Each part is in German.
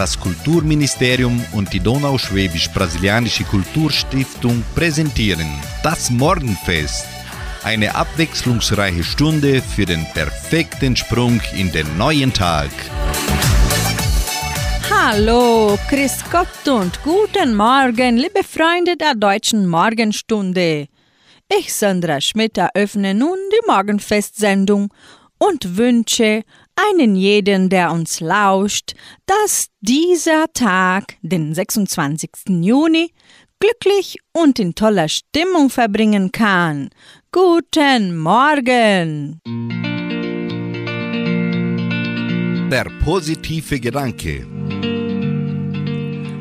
Das Kulturministerium und die Donauschwäbisch-Brasilianische Kulturstiftung präsentieren das Morgenfest. Eine abwechslungsreiche Stunde für den perfekten Sprung in den neuen Tag. Hallo, Chris Gott und guten Morgen, liebe Freunde der deutschen Morgenstunde. Ich, Sandra Schmidt, eröffne nun die Morgenfestsendung und wünsche einen jeden, der uns lauscht, dass dieser Tag, den 26. Juni, glücklich und in toller Stimmung verbringen kann. Guten Morgen! Der positive Gedanke.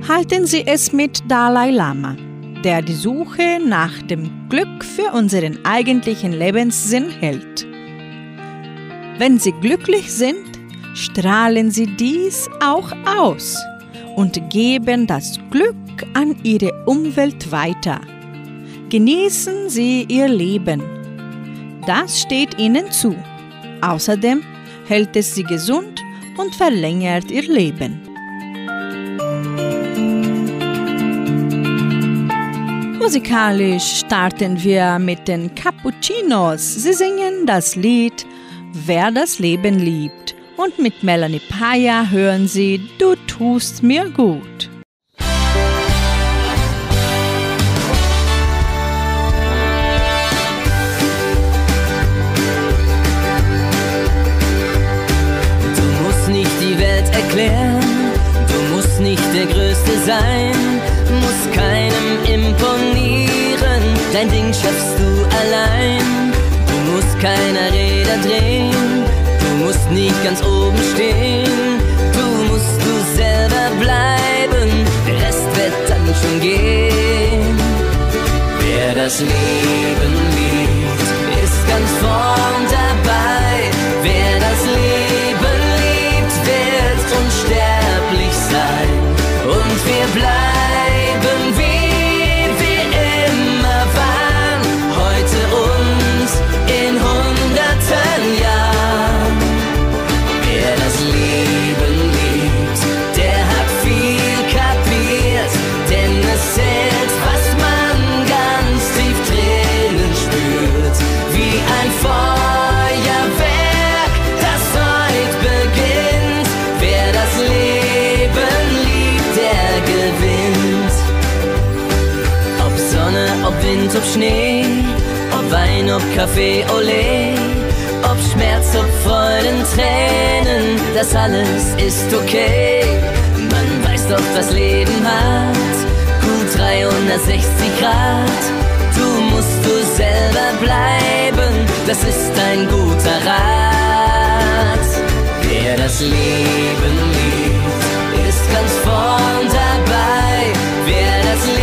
Halten Sie es mit Dalai Lama, der die Suche nach dem Glück für unseren eigentlichen Lebenssinn hält. Wenn Sie glücklich sind, strahlen Sie dies auch aus und geben das Glück an Ihre Umwelt weiter. Genießen Sie Ihr Leben. Das steht Ihnen zu. Außerdem hält es Sie gesund und verlängert Ihr Leben. Musikalisch starten wir mit den Cappuccinos. Sie singen das Lied Wer das Leben liebt. Und mit Melanie Paya hören Sie Du tust mir gut. Du musst nicht die Welt erklären, du musst nicht der Größte sein, musst keinem imponieren, dein Ding schaffst du allein keiner Räder drehen, du musst nicht ganz oben stehen, du musst du selber bleiben, der Rest wird dann schon gehen. Wer das Leben liebt, ist ganz vorn ob Kaffee, Olé, ob Schmerz, ob Freuden, Tränen, das alles ist okay. Man weiß doch, das Leben hat gut 360 Grad. Du musst du selber bleiben, das ist ein guter Rat. Wer das Leben liebt, ist ganz vorn dabei. Wer das Leben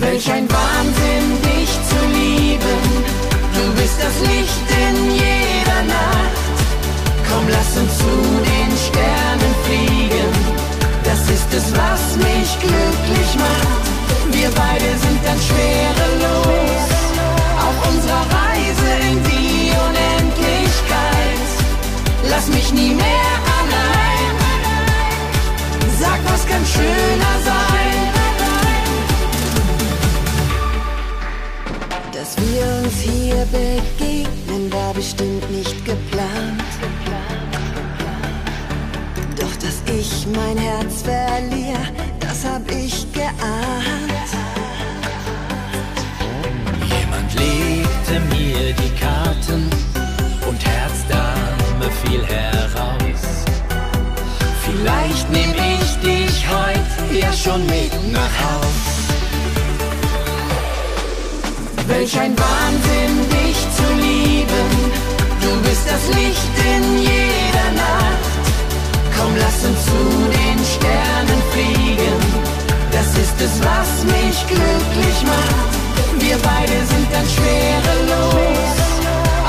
Welch ein Wahnsinn, dich zu lieben. Du bist das Licht in jeder Nacht. Komm, lass uns zu den Sternen fliegen. Das ist es, was mich glücklich macht. Wir beide sind dann schwerelos. Auf unserer Reise in die Unendlichkeit. Lass mich nie mehr allein. Sag, was kann schöner sein? Dass wir uns hier begegnen, war bestimmt nicht geplant. Doch dass ich mein Herz verliere, das hab ich geahnt. Jemand legte mir die Karten und Herzdame fiel heraus. Vielleicht nehm ich dich heute ja schon mit nach Haus. Welch ein Wahnsinn, dich zu lieben. Du bist das Licht in jeder Nacht. Komm, lass uns zu den Sternen fliegen. Das ist es, was mich glücklich macht. Wir beide sind dann schwerelos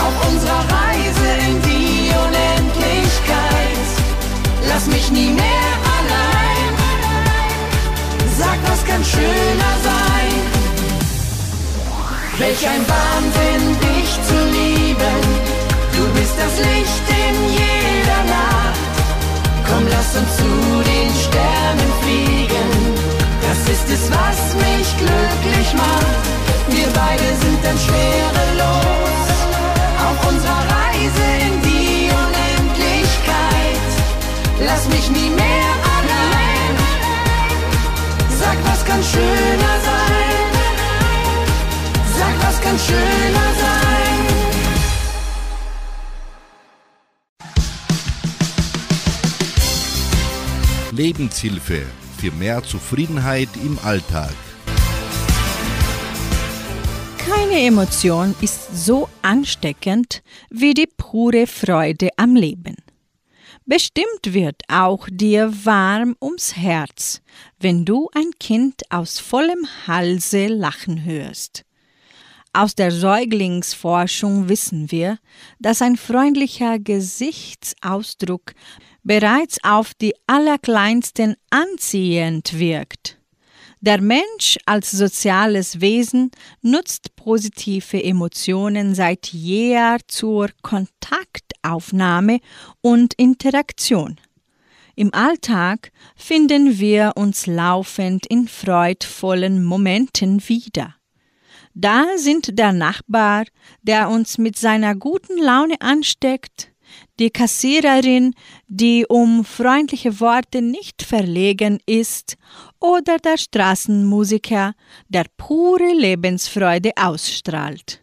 auf unserer Reise in die Unendlichkeit. Lass mich nie mehr allein. Sag, was kann schöner sein? Welch ein Wahnsinn, dich zu lieben. Du bist das Licht in jeder Nacht. Komm, lass uns zu den Sternen fliegen. Das ist es, was mich glücklich macht. Wir beide sind dann schwerelos auf unserer Reise Lebenshilfe für mehr Zufriedenheit im Alltag. Keine Emotion ist so ansteckend wie die pure Freude am Leben. Bestimmt wird auch dir warm ums Herz, wenn du ein Kind aus vollem Halse lachen hörst. Aus der Säuglingsforschung wissen wir, dass ein freundlicher Gesichtsausdruck bereits auf die Allerkleinsten anziehend wirkt. Der Mensch als soziales Wesen nutzt positive Emotionen seit jeher zur Kontaktaufnahme und Interaktion. Im Alltag finden wir uns laufend in freudvollen Momenten wieder. Da sind der Nachbar, der uns mit seiner guten Laune ansteckt, die Kassiererin, die um freundliche Worte nicht verlegen ist, oder der Straßenmusiker, der pure Lebensfreude ausstrahlt.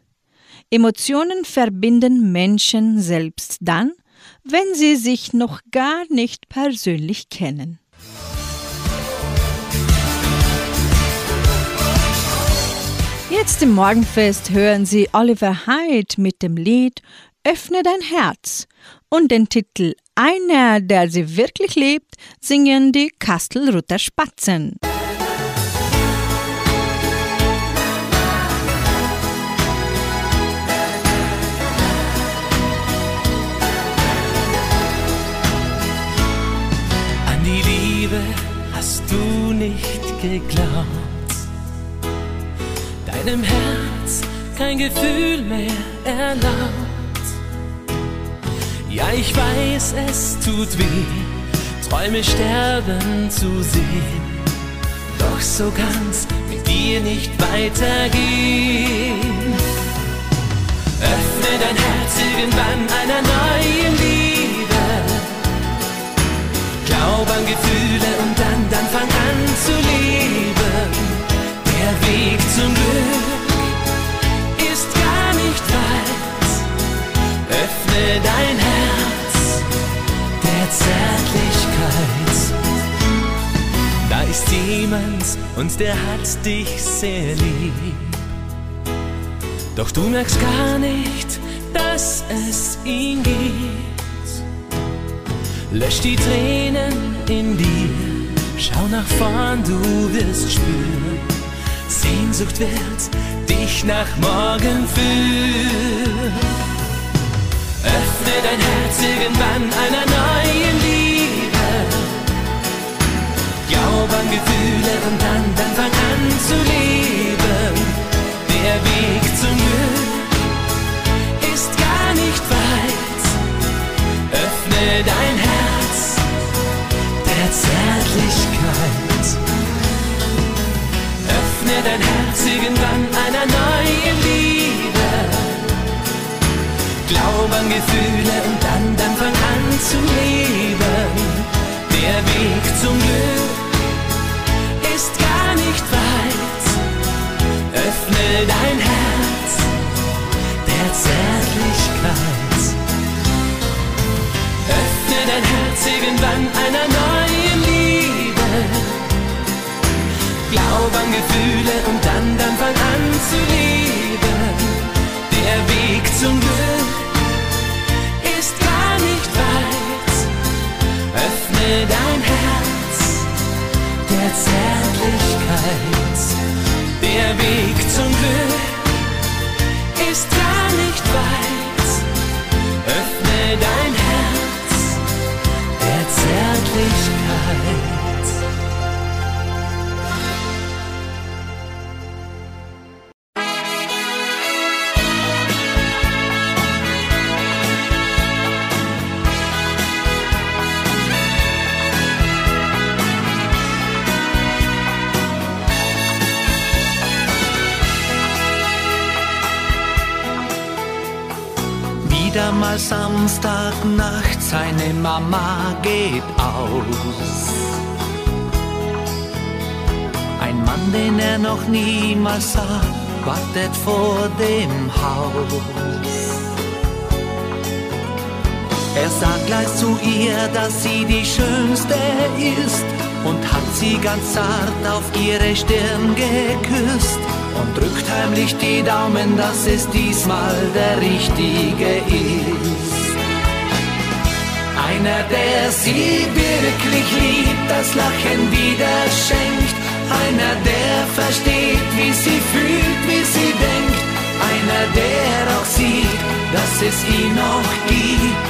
Emotionen verbinden Menschen selbst dann, wenn sie sich noch gar nicht persönlich kennen. Jetzt im Morgenfest hören Sie Oliver Hyde mit dem Lied Öffne dein Herz und den Titel Einer, der sie wirklich lebt, singen die Kastelruther Spatzen. An die Liebe hast du nicht geglaubt. Deinem Herz kein Gefühl mehr erlaubt. Ja, ich weiß, es tut weh, Träume sterben zu sehen. Doch so kann's mit dir nicht weitergehen. Öffne dein Herz irgendwann einer neuen Liebe. Glaub an Gefühle und dann, dann fang an zu leben. Der Weg zum Glück Dein Herz der Zärtlichkeit. Da ist jemand und der hat dich sehr lieb. Doch du merkst gar nicht, dass es ihn gibt. Lösch die Tränen in dir, schau nach vorn, du wirst spüren. Sehnsucht wird dich nach morgen führen. Öffne dein Herz irgendwann einer neuen Liebe. Glaub an Gefühle und dann, dann fang an zu leben. Der Weg zum Glück ist gar nicht weit. Öffne dein Herz der Zärtlichkeit. Öffne dein Herz irgendwann einer neuen Liebe. Gefühle und dann, dann fang an zu leben. Der Weg zum Glück ist gar nicht weit. Öffne dein Herz der Zärtlichkeit. Öffne dein Herz irgendwann einer neuen Liebe. Glaub an Gefühle und dann, dann fang an zu leben. Der Weg zum Glück dein Herz der Zärtlichkeit. Der Weg zum Glück ist gar nicht weit. Öffne dein Herz der Zärtlichkeit. Samstagnacht, seine Mama geht aus. Ein Mann, den er noch niemals sah, wartet vor dem Haus. Er sagt gleich zu ihr, dass sie die Schönste ist und hat sie ganz zart auf ihre Stirn geküsst und drückt heimlich die Daumen, dass es diesmal der Richtige ist. Einer, der sie wirklich liebt, das Lachen wieder schenkt. Einer, der versteht, wie sie fühlt, wie sie denkt. Einer, der auch sieht, dass es ihn noch gibt.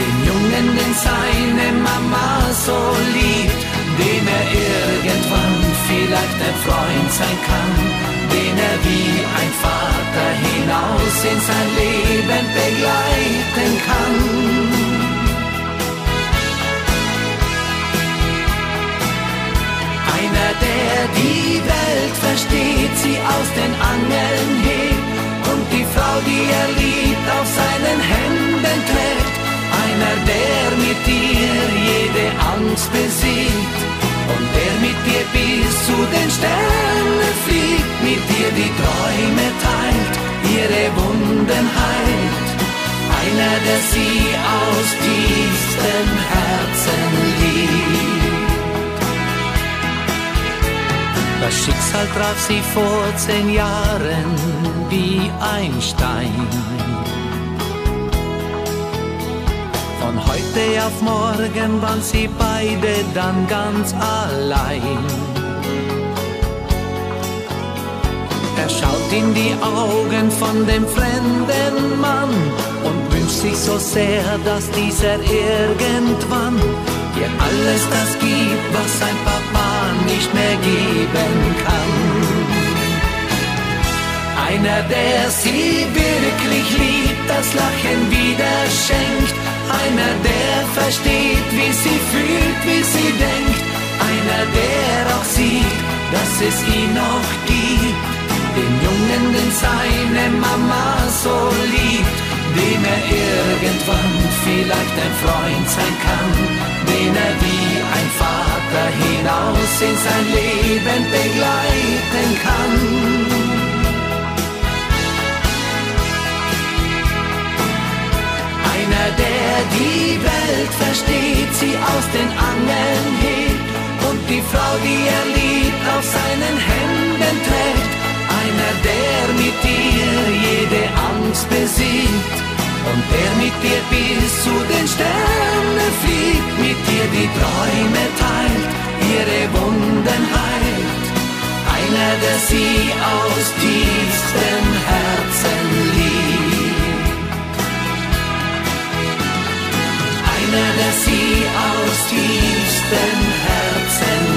Den Jungen, den seine Mama so liebt, dem er irgendwann vielleicht ein Freund sein kann, den er wie ein Vater hinaus in sein Leben begleiten kann. Einer, der die Welt versteht, sie aus den Angeln hebt und die Frau, die er liebt, auf seinen Händen trägt. Einer, der mit dir jede Angst besiegt und der mit dir bis zu den Sternen fliegt, mit dir die Träume teilt, ihre Wunden heilt. Einer, der sie aus tiefstem Herzen liebt. Das Schicksal traf sie vor zehn Jahren wie ein Stein. Von heute auf morgen waren sie beide dann ganz allein. Er schaut in die Augen von dem fremden Mann und wünscht sich so sehr, dass dieser irgendwann ihr alles das gibt, was sein Papa nicht mehr geben kann. Einer, der sie wirklich liebt, das Lachen wieder schenkt. Einer, der versteht, wie sie fühlt, wie sie denkt. Einer, der auch sieht, dass es ihn noch gibt. Den Jungen, den seine Mama so liebt, dem er irgendwann vielleicht ein Freund sein kann, den er wie ein Vater hinaus in sein Leben begleiten kann. Der die Welt versteht, sie aus den Angeln hebt und die Frau, die er liebt, auf seinen Händen trägt. Einer, der mit dir jede Angst besiegt und der mit dir bis zu den Sternen fliegt, mit dir die Träume teilt, ihre Wunden heilt. Einer, der sie aus tiefstem Herzen liebt. Einer, der sie aus tiefstem Herzen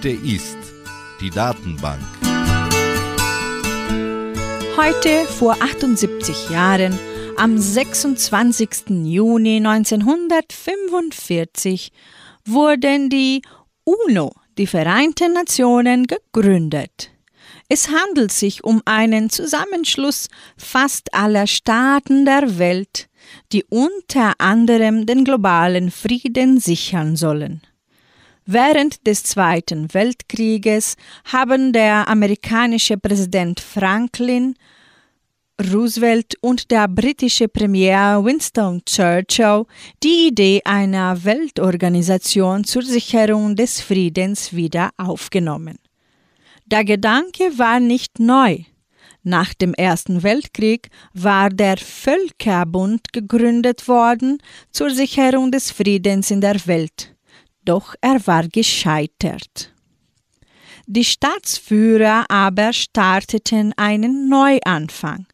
Heute ist die Datenbank. Heute vor 78 Jahren, am 26. Juni 1945, wurden die UNO, die Vereinten Nationen, gegründet. Es handelt sich um einen Zusammenschluss fast aller Staaten der Welt, die unter anderem den globalen Frieden sichern sollen. Während des Zweiten Weltkrieges haben der amerikanische Präsident Franklin Roosevelt und der britische Premier Winston Churchill die Idee einer Weltorganisation zur Sicherung des Friedens wieder aufgenommen. Der Gedanke war nicht neu. Nach dem Ersten Weltkrieg war der Völkerbund gegründet worden zur Sicherung des Friedens in der Welt doch er war gescheitert. Die Staatsführer aber starteten einen Neuanfang.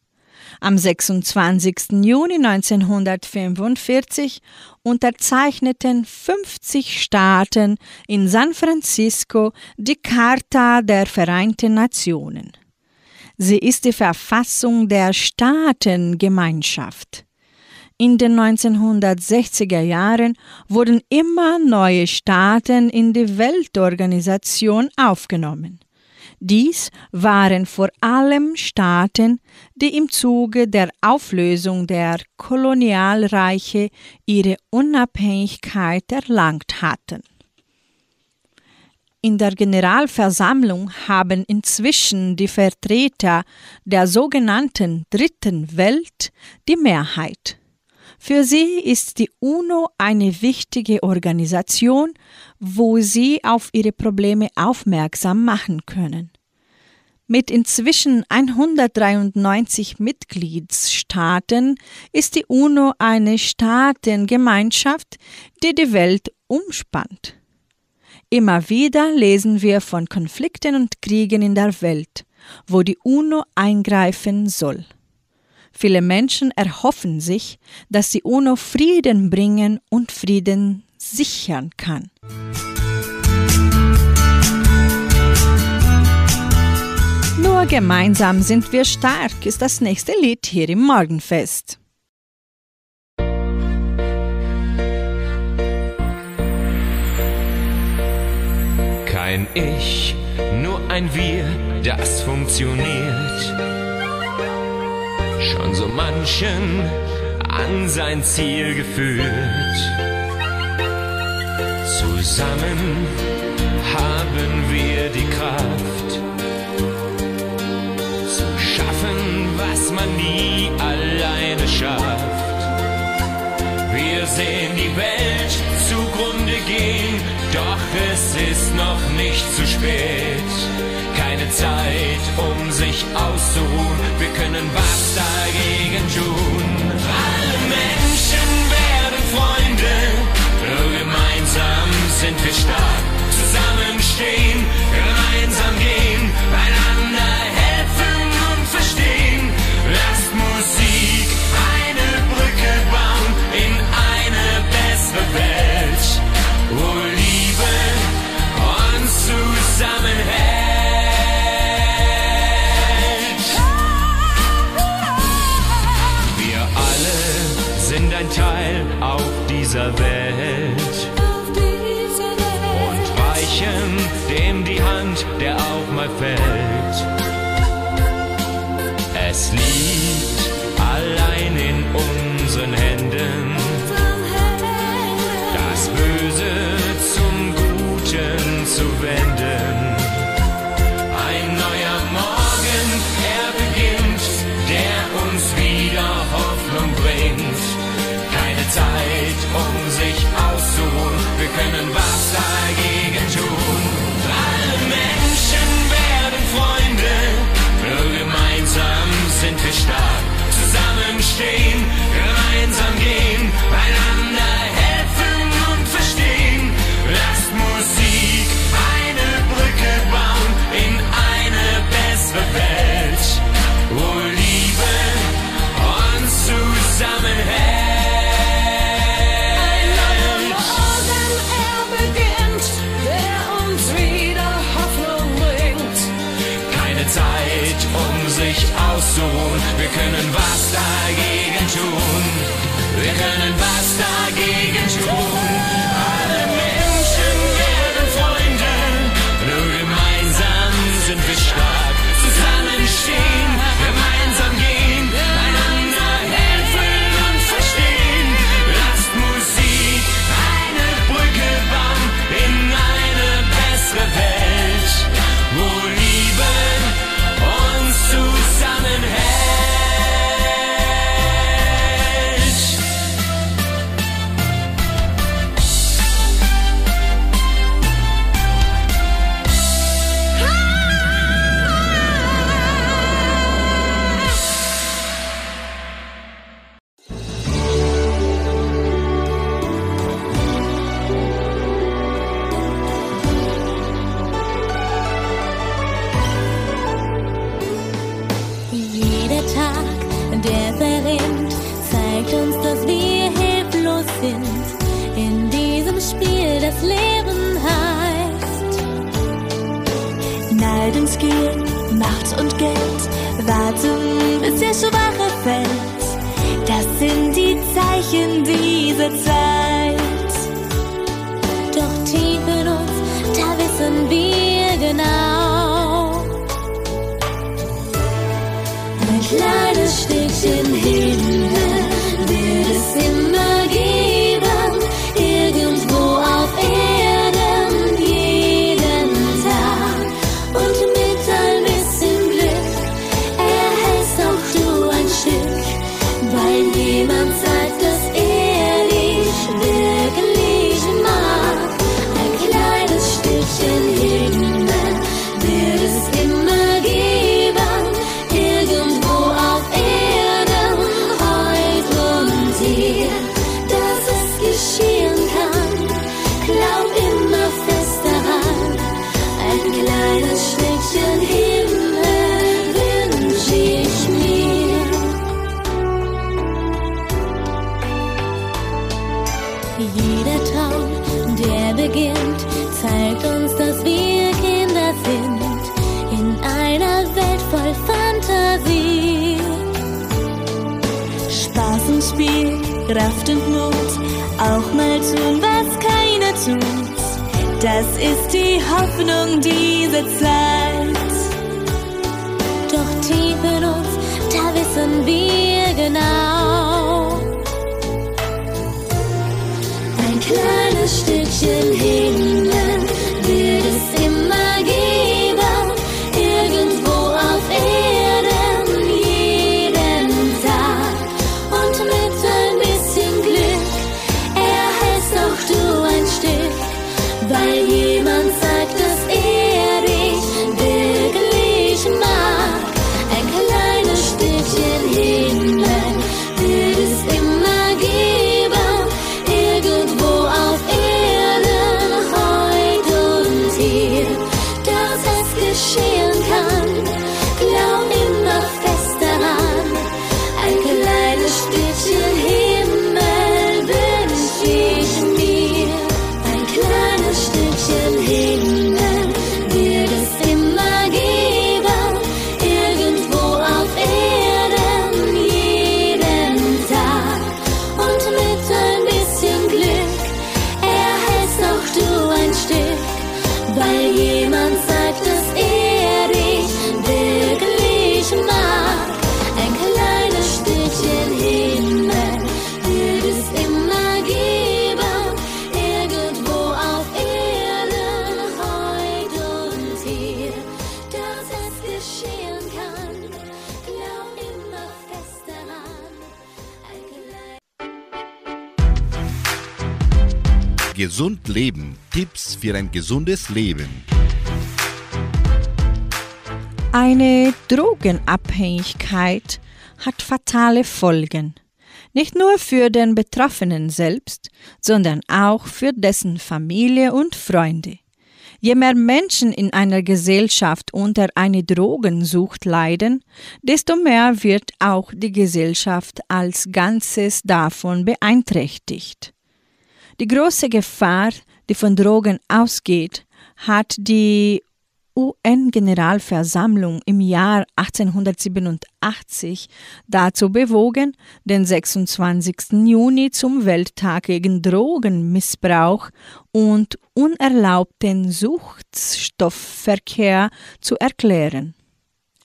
Am 26. Juni 1945 unterzeichneten 50 Staaten in San Francisco die Charta der Vereinten Nationen. Sie ist die Verfassung der Staatengemeinschaft. In den 1960er Jahren wurden immer neue Staaten in die Weltorganisation aufgenommen. Dies waren vor allem Staaten, die im Zuge der Auflösung der Kolonialreiche ihre Unabhängigkeit erlangt hatten. In der Generalversammlung haben inzwischen die Vertreter der sogenannten Dritten Welt die Mehrheit. Für sie ist die UNO eine wichtige Organisation, wo sie auf ihre Probleme aufmerksam machen können. Mit inzwischen 193 Mitgliedsstaaten ist die UNO eine Staatengemeinschaft, die die Welt umspannt. Immer wieder lesen wir von Konflikten und Kriegen in der Welt, wo die UNO eingreifen soll. Viele Menschen erhoffen sich, dass die UNO Frieden bringen und Frieden sichern kann. Nur gemeinsam sind wir stark ist das nächste Lied hier im Morgenfest. Kein Ich, nur ein Wir, das funktioniert. Schon so manchen an sein Ziel geführt. Zusammen haben wir die Kraft zu schaffen, was man nie alleine schafft. Wir sehen die Welt zugrunde gehen, doch es ist noch nicht zu spät. Keine Zeit, nicht auszuruhen. Wir können was dagegen tun. Alle Menschen werden Freunde, nur gemeinsam sind wir stark. Zusammenstehen auszuruhen. Wir können was dagegen. mem ist die Hoffnung dieser Zeit. Doch tief in uns, da wissen wir genau. Ein kleines Stückchen hin. Für ein gesundes Leben. Eine Drogenabhängigkeit hat fatale Folgen. Nicht nur für den Betroffenen selbst, sondern auch für dessen Familie und Freunde. Je mehr Menschen in einer Gesellschaft unter eine Drogensucht leiden, desto mehr wird auch die Gesellschaft als Ganzes davon beeinträchtigt. Die große Gefahr, die von Drogen ausgeht, hat die UN-Generalversammlung im Jahr 1887 dazu bewogen, den 26. Juni zum Welttag gegen Drogenmissbrauch und unerlaubten Suchtstoffverkehr zu erklären.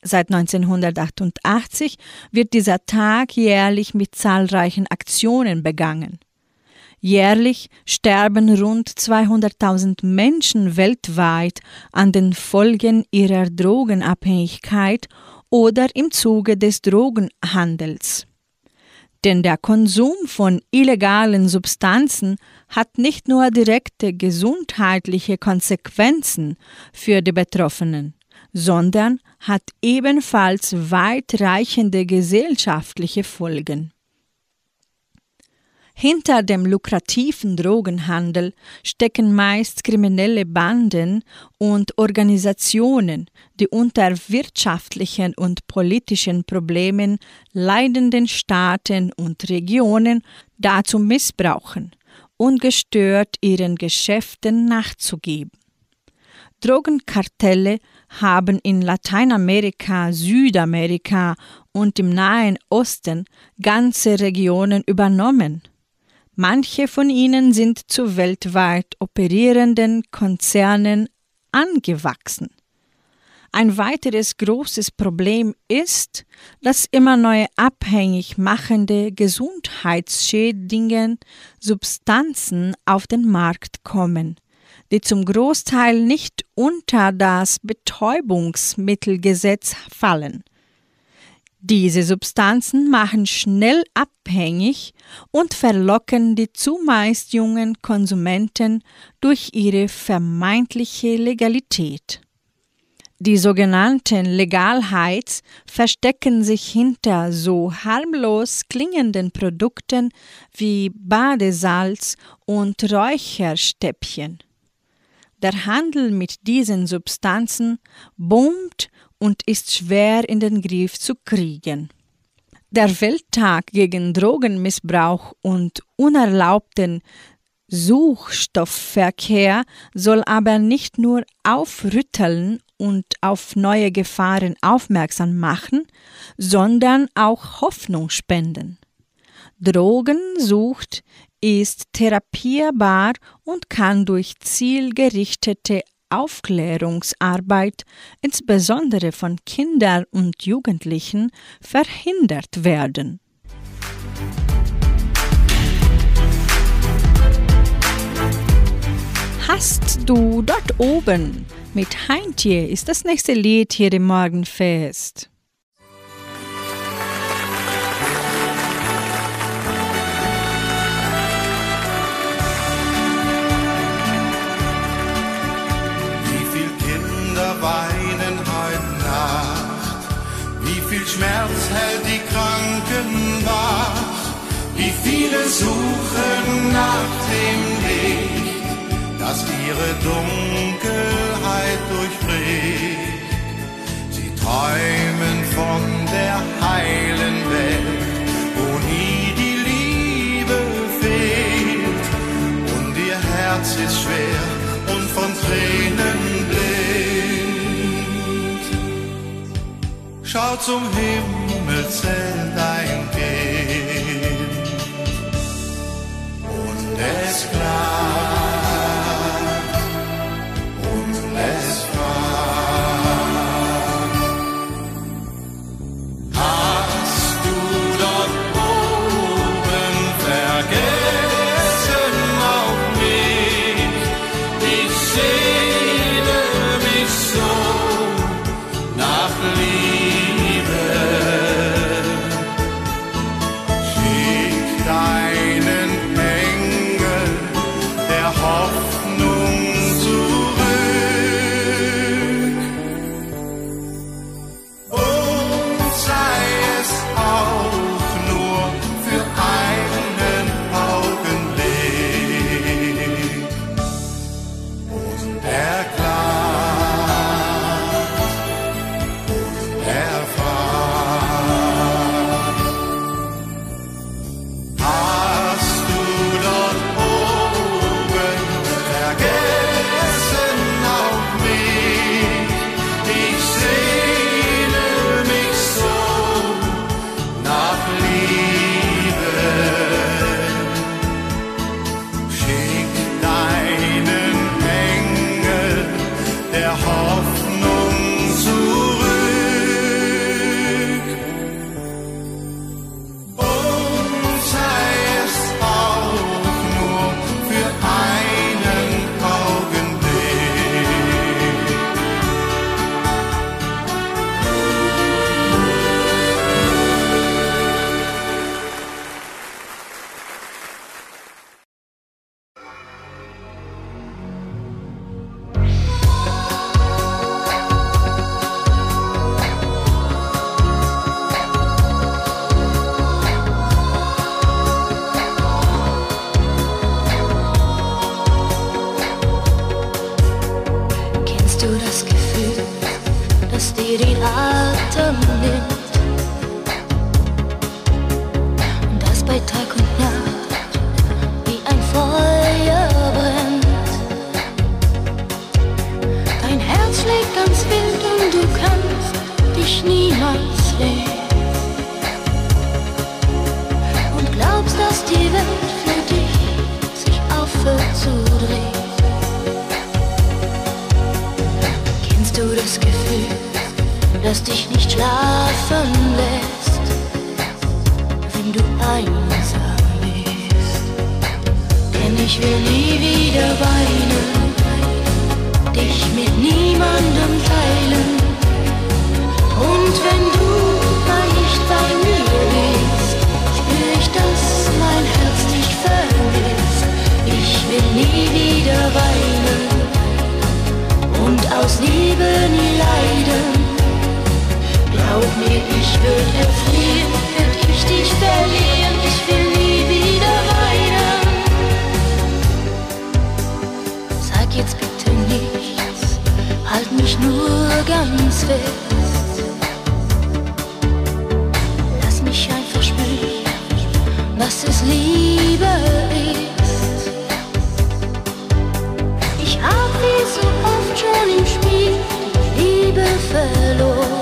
Seit 1988 wird dieser Tag jährlich mit zahlreichen Aktionen begangen. Jährlich sterben rund 200.000 Menschen weltweit an den Folgen ihrer Drogenabhängigkeit oder im Zuge des Drogenhandels. Denn der Konsum von illegalen Substanzen hat nicht nur direkte gesundheitliche Konsequenzen für die Betroffenen, sondern hat ebenfalls weitreichende gesellschaftliche Folgen. Hinter dem lukrativen Drogenhandel stecken meist kriminelle Banden und Organisationen, die unter wirtschaftlichen und politischen Problemen leidenden Staaten und Regionen dazu missbrauchen, ungestört ihren Geschäften nachzugeben. Drogenkartelle haben in Lateinamerika, Südamerika und im Nahen Osten ganze Regionen übernommen Manche von ihnen sind zu weltweit operierenden Konzernen angewachsen. Ein weiteres großes Problem ist, dass immer neue abhängig machende gesundheitsschädigende Substanzen auf den Markt kommen, die zum Großteil nicht unter das Betäubungsmittelgesetz fallen. Diese Substanzen machen schnell abhängig und verlocken die zumeist jungen Konsumenten durch ihre vermeintliche Legalität. Die sogenannten Legalheits verstecken sich hinter so harmlos klingenden Produkten wie Badesalz und Räucherstäbchen. Der Handel mit diesen Substanzen boomt und ist schwer in den Griff zu kriegen. Der Welttag gegen Drogenmissbrauch und unerlaubten Suchstoffverkehr soll aber nicht nur aufrütteln und auf neue Gefahren aufmerksam machen, sondern auch Hoffnung spenden. Drogensucht ist therapierbar und kann durch zielgerichtete Aufklärungsarbeit, insbesondere von Kindern und Jugendlichen, verhindert werden. Hast du dort oben mit Heintje ist das nächste Lied hier im Morgenfest. Schmerz hält die Kranken wach? Wie viele suchen nach dem Licht, das ihre Dunkelheit durchbricht. Sie träumen von der heilen Welt, wo nie die Liebe fehlt. Und ihr Herz ist schwer und von Tränen schau zum Himmel, zähl dein Kind. Und es klagt. Tag und Nacht wie ein Feuer brennt. Dein Herz schlägt ganz wild und du kannst dich niemals sehen. Und glaubst, dass die Welt für dich sich aufhört zu drehen. Kennst du das Gefühl, das dich nicht schlafen ich will nie wieder weinen, dich mit niemandem teilen. Und wenn du mal nicht bei mir bist, spür ich, dass mein Herz dich vermisst. Ich will nie wieder weinen und aus Liebe nie leiden. Glaub mir, ich würde erfrieren, mich nur ganz fest. Lass mich einfach spüren, was es Liebe ist. Ich hab wie so oft schon im Spiel die Liebe verloren.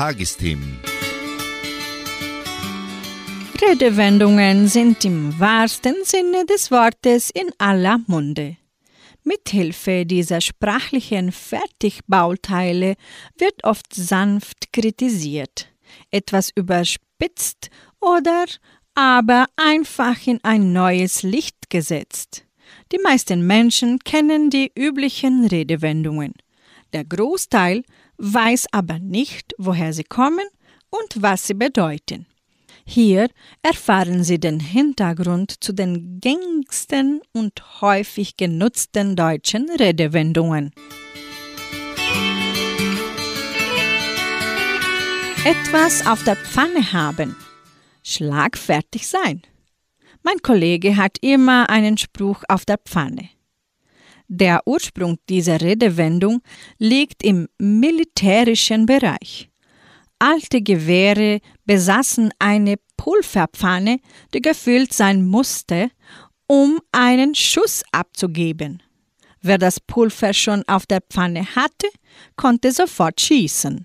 Tagesthemen. Redewendungen sind im wahrsten Sinne des Wortes in aller Munde. Mithilfe dieser sprachlichen Fertigbauteile wird oft sanft kritisiert, etwas überspitzt oder aber einfach in ein neues Licht gesetzt. Die meisten Menschen kennen die üblichen Redewendungen. Der Großteil weiß aber nicht, woher sie kommen und was sie bedeuten. Hier erfahren Sie den Hintergrund zu den gängigsten und häufig genutzten deutschen Redewendungen. Etwas auf der Pfanne haben. Schlagfertig sein. Mein Kollege hat immer einen Spruch auf der Pfanne. Der Ursprung dieser Redewendung liegt im militärischen Bereich. Alte Gewehre besaßen eine Pulverpfanne, die gefüllt sein musste, um einen Schuss abzugeben. Wer das Pulver schon auf der Pfanne hatte, konnte sofort schießen.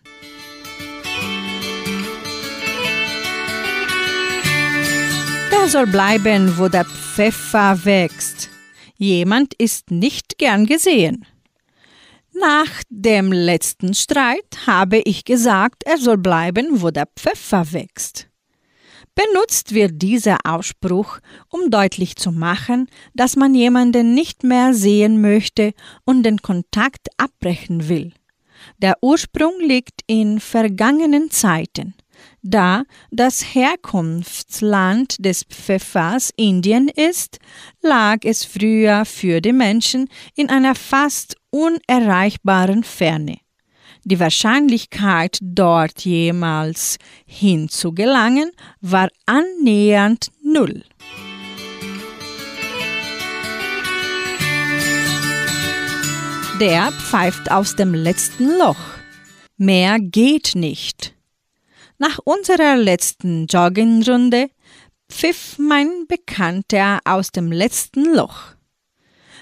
Der soll bleiben, wo der Pfeffer wächst. Jemand ist nicht gern gesehen. Nach dem letzten Streit habe ich gesagt, er soll bleiben, wo der Pfeffer wächst. Benutzt wird dieser Ausspruch, um deutlich zu machen, dass man jemanden nicht mehr sehen möchte und den Kontakt abbrechen will. Der Ursprung liegt in vergangenen Zeiten. Da das Herkunftsland des Pfeffers Indien ist, lag es früher für die Menschen in einer fast unerreichbaren Ferne. Die Wahrscheinlichkeit, dort jemals hinzugelangen, war annähernd null. Der pfeift aus dem letzten Loch. Mehr geht nicht. Nach unserer letzten Joggingrunde pfiff mein Bekannter aus dem letzten Loch.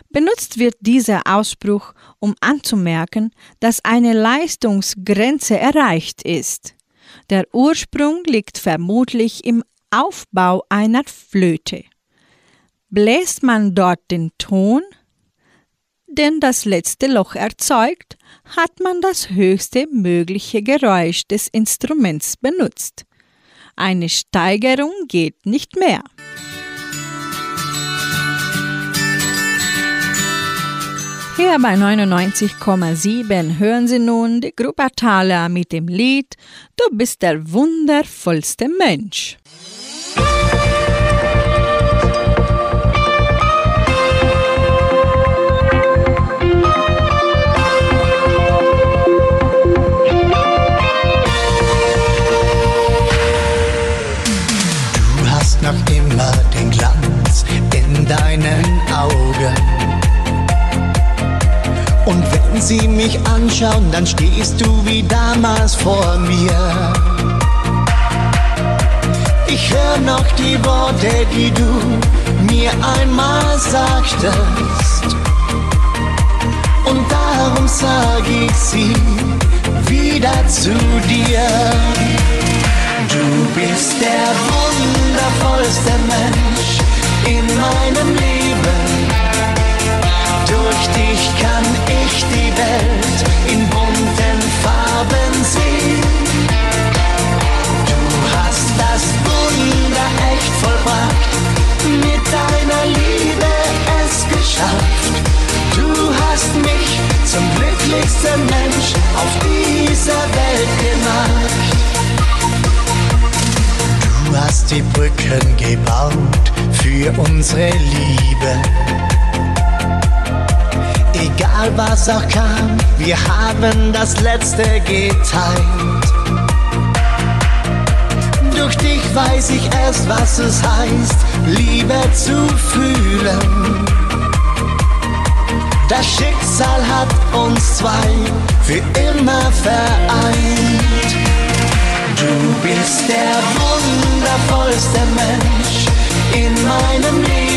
Benutzt wird dieser Ausspruch, um anzumerken, dass eine Leistungsgrenze erreicht ist. Der Ursprung liegt vermutlich im Aufbau einer Flöte. Bläst man dort den Ton, den das letzte Loch erzeugt, hat man das höchste mögliche Geräusch des Instruments benutzt. Eine Steigerung geht nicht mehr. Hier bei 99,7 hören Sie nun die Gruppe mit dem Lied Du bist der wundervollste Mensch. Sie mich anschauen, dann stehst du wie damals vor mir. Ich hör noch die Worte, die du mir einmal sagtest. Und darum sag ich sie wieder zu dir. Du bist der wundervollste Mensch in meinem Leben. Durch dich kann ich die Welt in bunten Farben sehen. Du hast das Wunder echt vollbracht, mit deiner Liebe es geschafft. Du hast mich zum glücklichsten Mensch auf dieser Welt gemacht. Du hast die Brücken gebaut für unsere Liebe. Egal was auch kam, wir haben das Letzte geteilt. Durch dich weiß ich erst, was es heißt, Liebe zu fühlen. Das Schicksal hat uns zwei für immer vereint. Du bist der wundervollste Mensch in meinem Leben.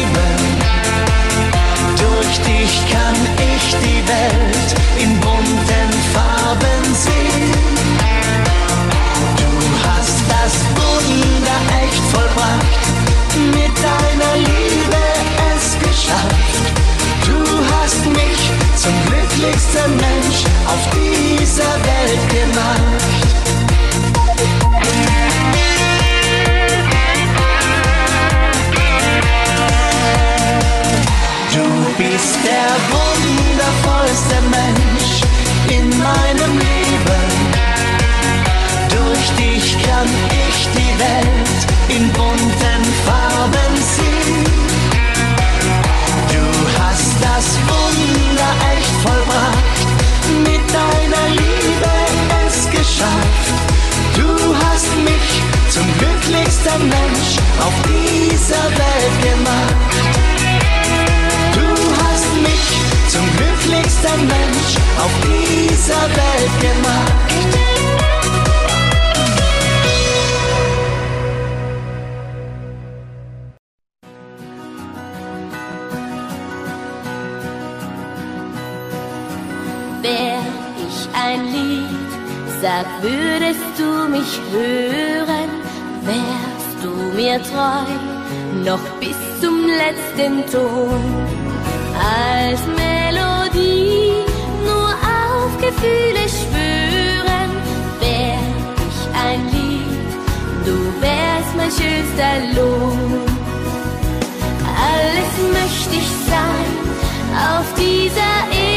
Durch dich kann ich die Welt in bunten Farben sehen. Du hast das Wunder echt vollbracht, mit deiner Liebe es geschafft. Du hast mich zum glücklichsten Mensch auf dieser Welt gemacht. Bist der wundervollste Mensch in meinem Leben. Durch dich kann ich die Welt in bunten Farben sehen. Du hast das Wunder echt vollbracht, mit deiner Liebe es geschafft. Du hast mich zum glücklichsten Mensch auf dieser Welt gemacht. Glücklichsten Mensch auf dieser Welt gemacht. Wär ich ein Lied, sag, würdest du mich hören, wärst du mir treu, noch bis zum letzten Ton. Als Gefühle schwören, wär ich ein Lied, du wärst mein schönster Lohn. Alles möchte ich sein auf dieser Erde,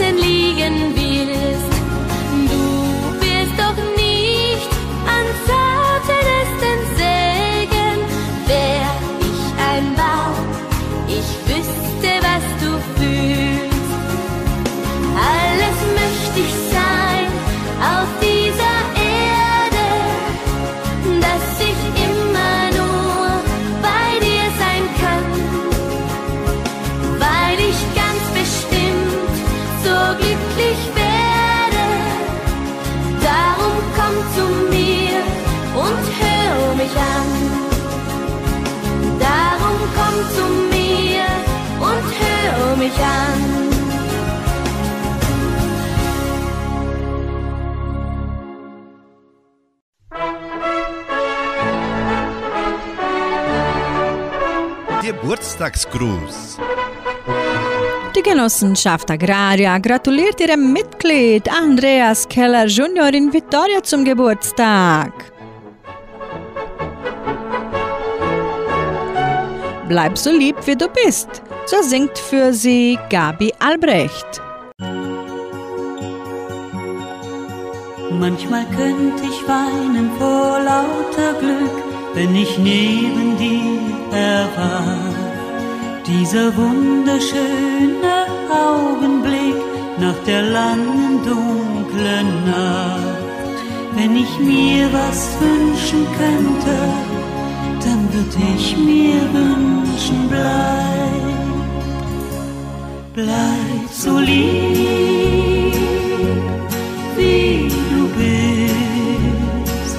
Schatten liegen willst. Geburtstagsgruß. Die Genossenschaft Agraria gratuliert ihrem Mitglied Andreas Keller Junior in Vitoria zum Geburtstag. Bleib so lieb, wie du bist. So singt für sie Gabi Albrecht. Manchmal könnte ich weinen vor lauter Glück, wenn ich neben dir erwacht. Dieser wunderschöne Augenblick nach der langen dunklen Nacht. Wenn ich mir was wünschen könnte, dann würde ich mir wünschen, bleib, bleib so lieb, wie du bist,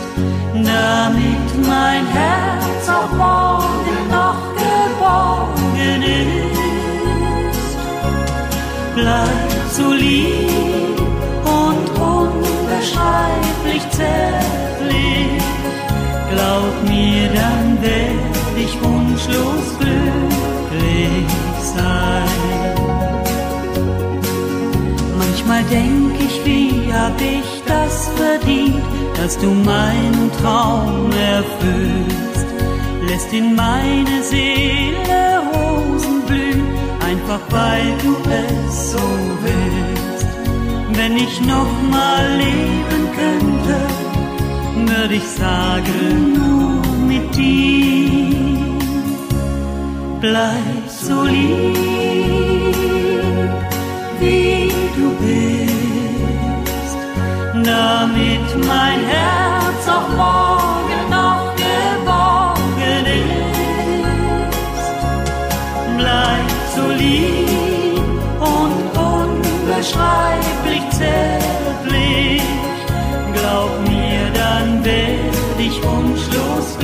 damit mein Herz auch morgen geborgen ist. Bleib so lieb und unbeschreiblich zärtlich, glaub mir, dann werd ich wunschlos glücklich sein. Manchmal denk ich, wie hab ich das verdient, dass du meinen Traum erfüllst, lässt in meine Seele blühen, einfach weil du es so willst. Wenn ich noch mal leben könnte, würde ich sagen, nur mit dir. Bleib so lieb, wie du bist, damit mein Herz auch morgen lieb und unbeschreiblich zärtlich, glaub mir, dann werd ich wunschlos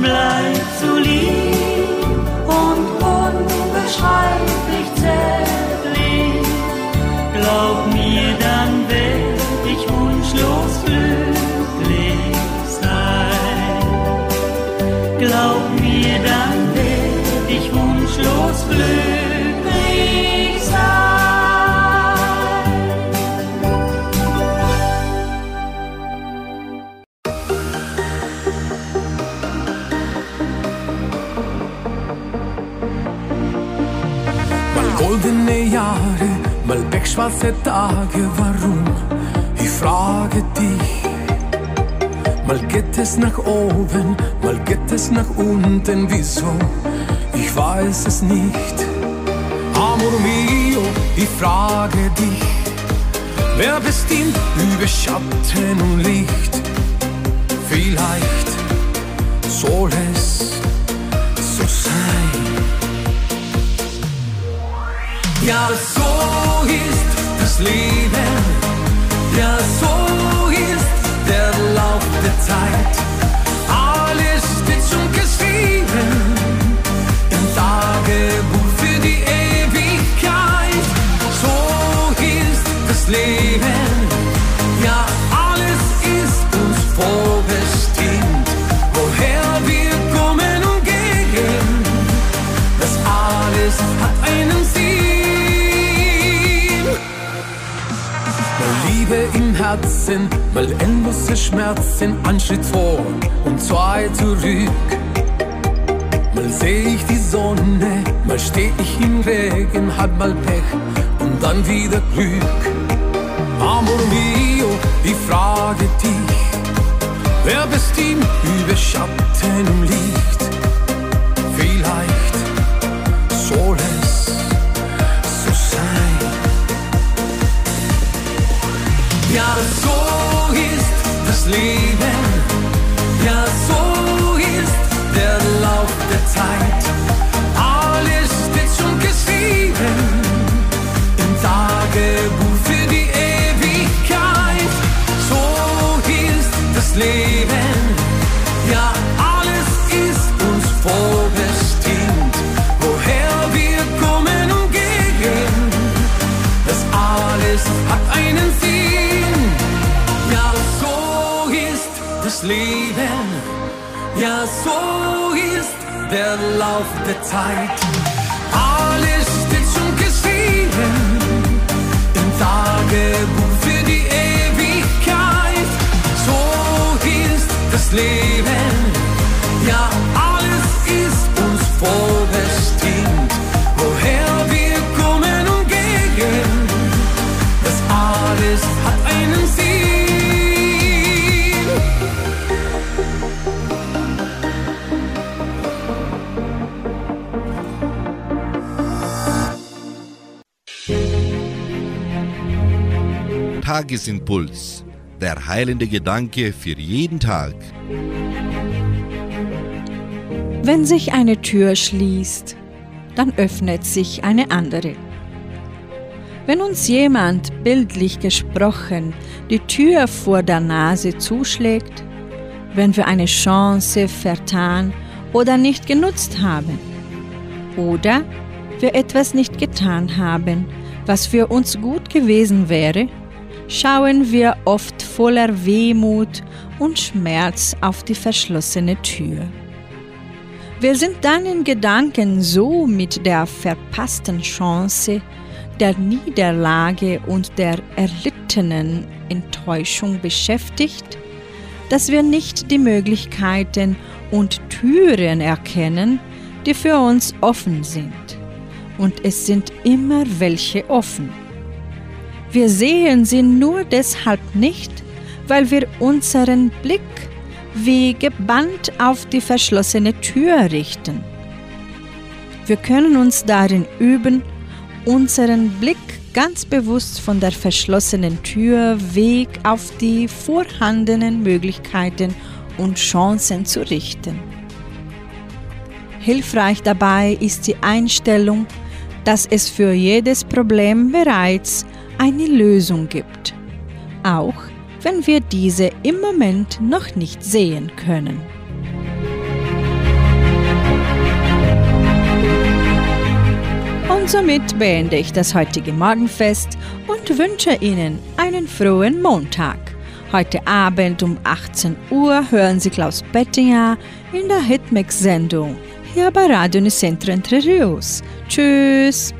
Bleib so lieb mal pechschwarze Tage, warum? Ich frage dich. Mal geht es nach oben, mal geht es nach unten, wieso? Ich weiß es nicht. Amor mio, ich frage dich. Wer bestimmt über Schatten und Licht? Vielleicht soll es so sein. Ja, das Leben. Ja, so ist der Lauf der Zeit. Alles steht schon geschrieben im Tagebuch für die Ewigkeit. So ist das Leben. Ja, alles ist uns vorbestimmt. Liebe im Herzen, mal endlose Schmerzen, ein Schritt vor und zwei zurück. Mal seh ich die Sonne, mal steh ich im Regen, hat mal Pech und dann wieder Glück. Amor mio, ich frage dich, wer bestimmt über Schatten und Licht? Vielleicht soll es Ja, so ist das Leben. Ja, so ist der Lauf der Zeit. Alles steht schon geschrieben im Tagebuch für die Ewigkeit. So ist das Leben. Ja, Leben. Ja, so ist der Lauf der Zeit. Alles steht schon geschrieben im Tagebuch für die Ewigkeit. So ist das Leben. Ja, alles ist uns vorbestimmt. Tagesimpuls. Der heilende Gedanke für jeden Tag. Wenn sich eine Tür schließt, dann öffnet sich eine andere. Wenn uns jemand, bildlich gesprochen, die Tür vor der Nase zuschlägt, wenn wir eine Chance vertan oder nicht genutzt haben, oder wir etwas nicht getan haben, was für uns gut gewesen wäre, schauen wir oft voller Wehmut und Schmerz auf die verschlossene Tür. Wir sind dann in Gedanken so mit der verpassten Chance, der Niederlage und der erlittenen Enttäuschung beschäftigt, dass wir nicht die Möglichkeiten und Türen erkennen, die für uns offen sind. Und es sind immer welche offen. Wir sehen sie nur deshalb nicht, weil wir unseren Blick wie gebannt auf die verschlossene Tür richten. Wir können uns darin üben, unseren Blick ganz bewusst von der verschlossenen Tür weg auf die vorhandenen Möglichkeiten und Chancen zu richten. Hilfreich dabei ist die Einstellung, dass es für jedes Problem bereits eine Lösung gibt, auch wenn wir diese im Moment noch nicht sehen können. Und somit beende ich das heutige Morgenfest und wünsche Ihnen einen frohen Montag. Heute Abend um 18 Uhr hören Sie Klaus Bettinger in der Hitmix-Sendung hier bei Radio Nicentro Entre Rios. Tschüss!